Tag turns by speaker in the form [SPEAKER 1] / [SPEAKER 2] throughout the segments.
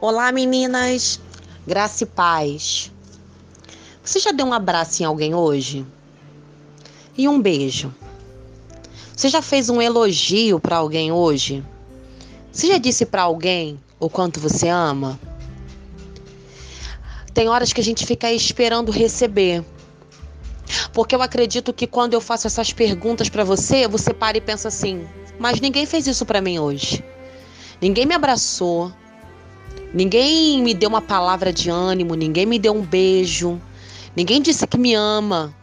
[SPEAKER 1] Olá, meninas. Graça e paz. Você já deu um abraço em alguém hoje? E um beijo? Você já fez um elogio para alguém hoje? Você já disse para alguém o quanto você ama? Tem horas que a gente fica esperando receber. Porque eu acredito que quando eu faço essas perguntas para você, você para e pensa assim: mas ninguém fez isso para mim hoje. Ninguém me abraçou, Ninguém me deu uma palavra de ânimo, ninguém me deu um beijo, ninguém disse que me ama,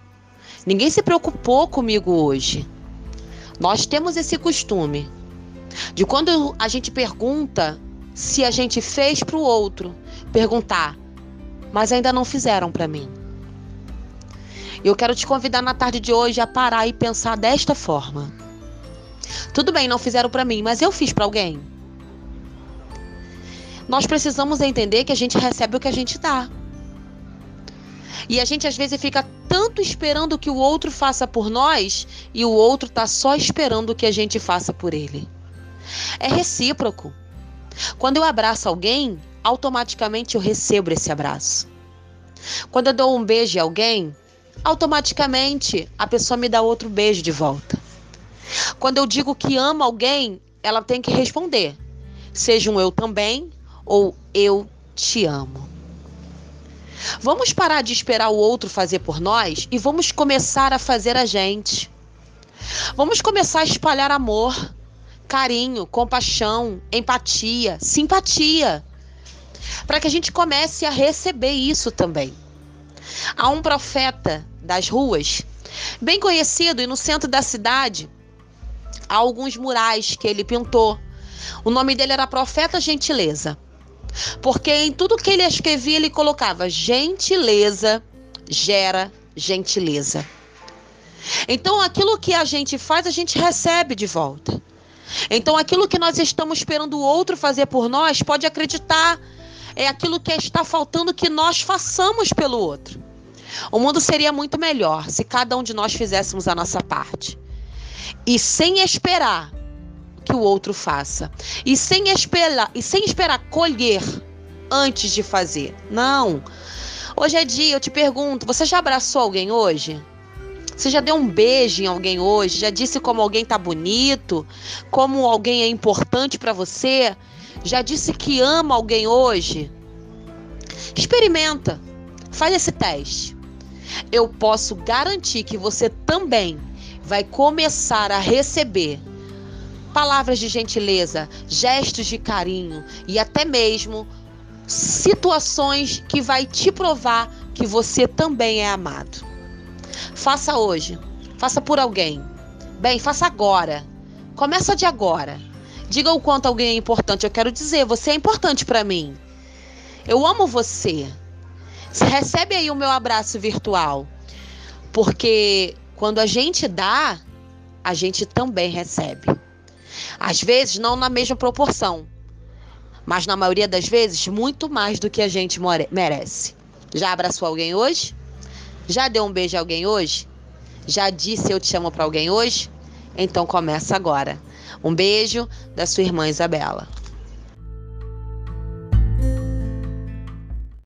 [SPEAKER 1] ninguém se preocupou comigo hoje. Nós temos esse costume de quando a gente pergunta se a gente fez para o outro, perguntar, mas ainda não fizeram para mim. Eu quero te convidar na tarde de hoje a parar e pensar desta forma. Tudo bem, não fizeram para mim, mas eu fiz para alguém. Nós precisamos entender que a gente recebe o que a gente dá. E a gente às vezes fica tanto esperando que o outro faça por nós e o outro está só esperando que a gente faça por ele. É recíproco. Quando eu abraço alguém, automaticamente eu recebo esse abraço. Quando eu dou um beijo a alguém, automaticamente a pessoa me dá outro beijo de volta. Quando eu digo que amo alguém, ela tem que responder. Seja um eu também ou eu te amo. Vamos parar de esperar o outro fazer por nós e vamos começar a fazer a gente. Vamos começar a espalhar amor, carinho, compaixão, empatia, simpatia, para que a gente comece a receber isso também. Há um profeta das ruas, bem conhecido e no centro da cidade, há alguns murais que ele pintou. O nome dele era Profeta Gentileza. Porque em tudo que ele escrevia, ele colocava gentileza gera gentileza. Então, aquilo que a gente faz, a gente recebe de volta. Então, aquilo que nós estamos esperando o outro fazer por nós, pode acreditar, é aquilo que está faltando que nós façamos pelo outro. O mundo seria muito melhor se cada um de nós fizéssemos a nossa parte. E sem esperar que o outro faça. E sem esperar, e sem esperar colher antes de fazer. Não. Hoje é dia, eu te pergunto, você já abraçou alguém hoje? Você já deu um beijo em alguém hoje? Já disse como alguém tá bonito? Como alguém é importante para você? Já disse que ama alguém hoje? Experimenta. Faz esse teste. Eu posso garantir que você também vai começar a receber palavras de gentileza, gestos de carinho e até mesmo situações que vai te provar que você também é amado. Faça hoje, faça por alguém. Bem, faça agora. Começa de agora. Diga o quanto alguém é importante. Eu quero dizer, você é importante para mim. Eu amo você. Recebe aí o meu abraço virtual. Porque quando a gente dá, a gente também recebe. Às vezes, não na mesma proporção, mas na maioria das vezes, muito mais do que a gente merece. Já abraçou alguém hoje? Já deu um beijo a alguém hoje? Já disse eu te amo para alguém hoje? Então começa agora. Um beijo da sua irmã Isabela.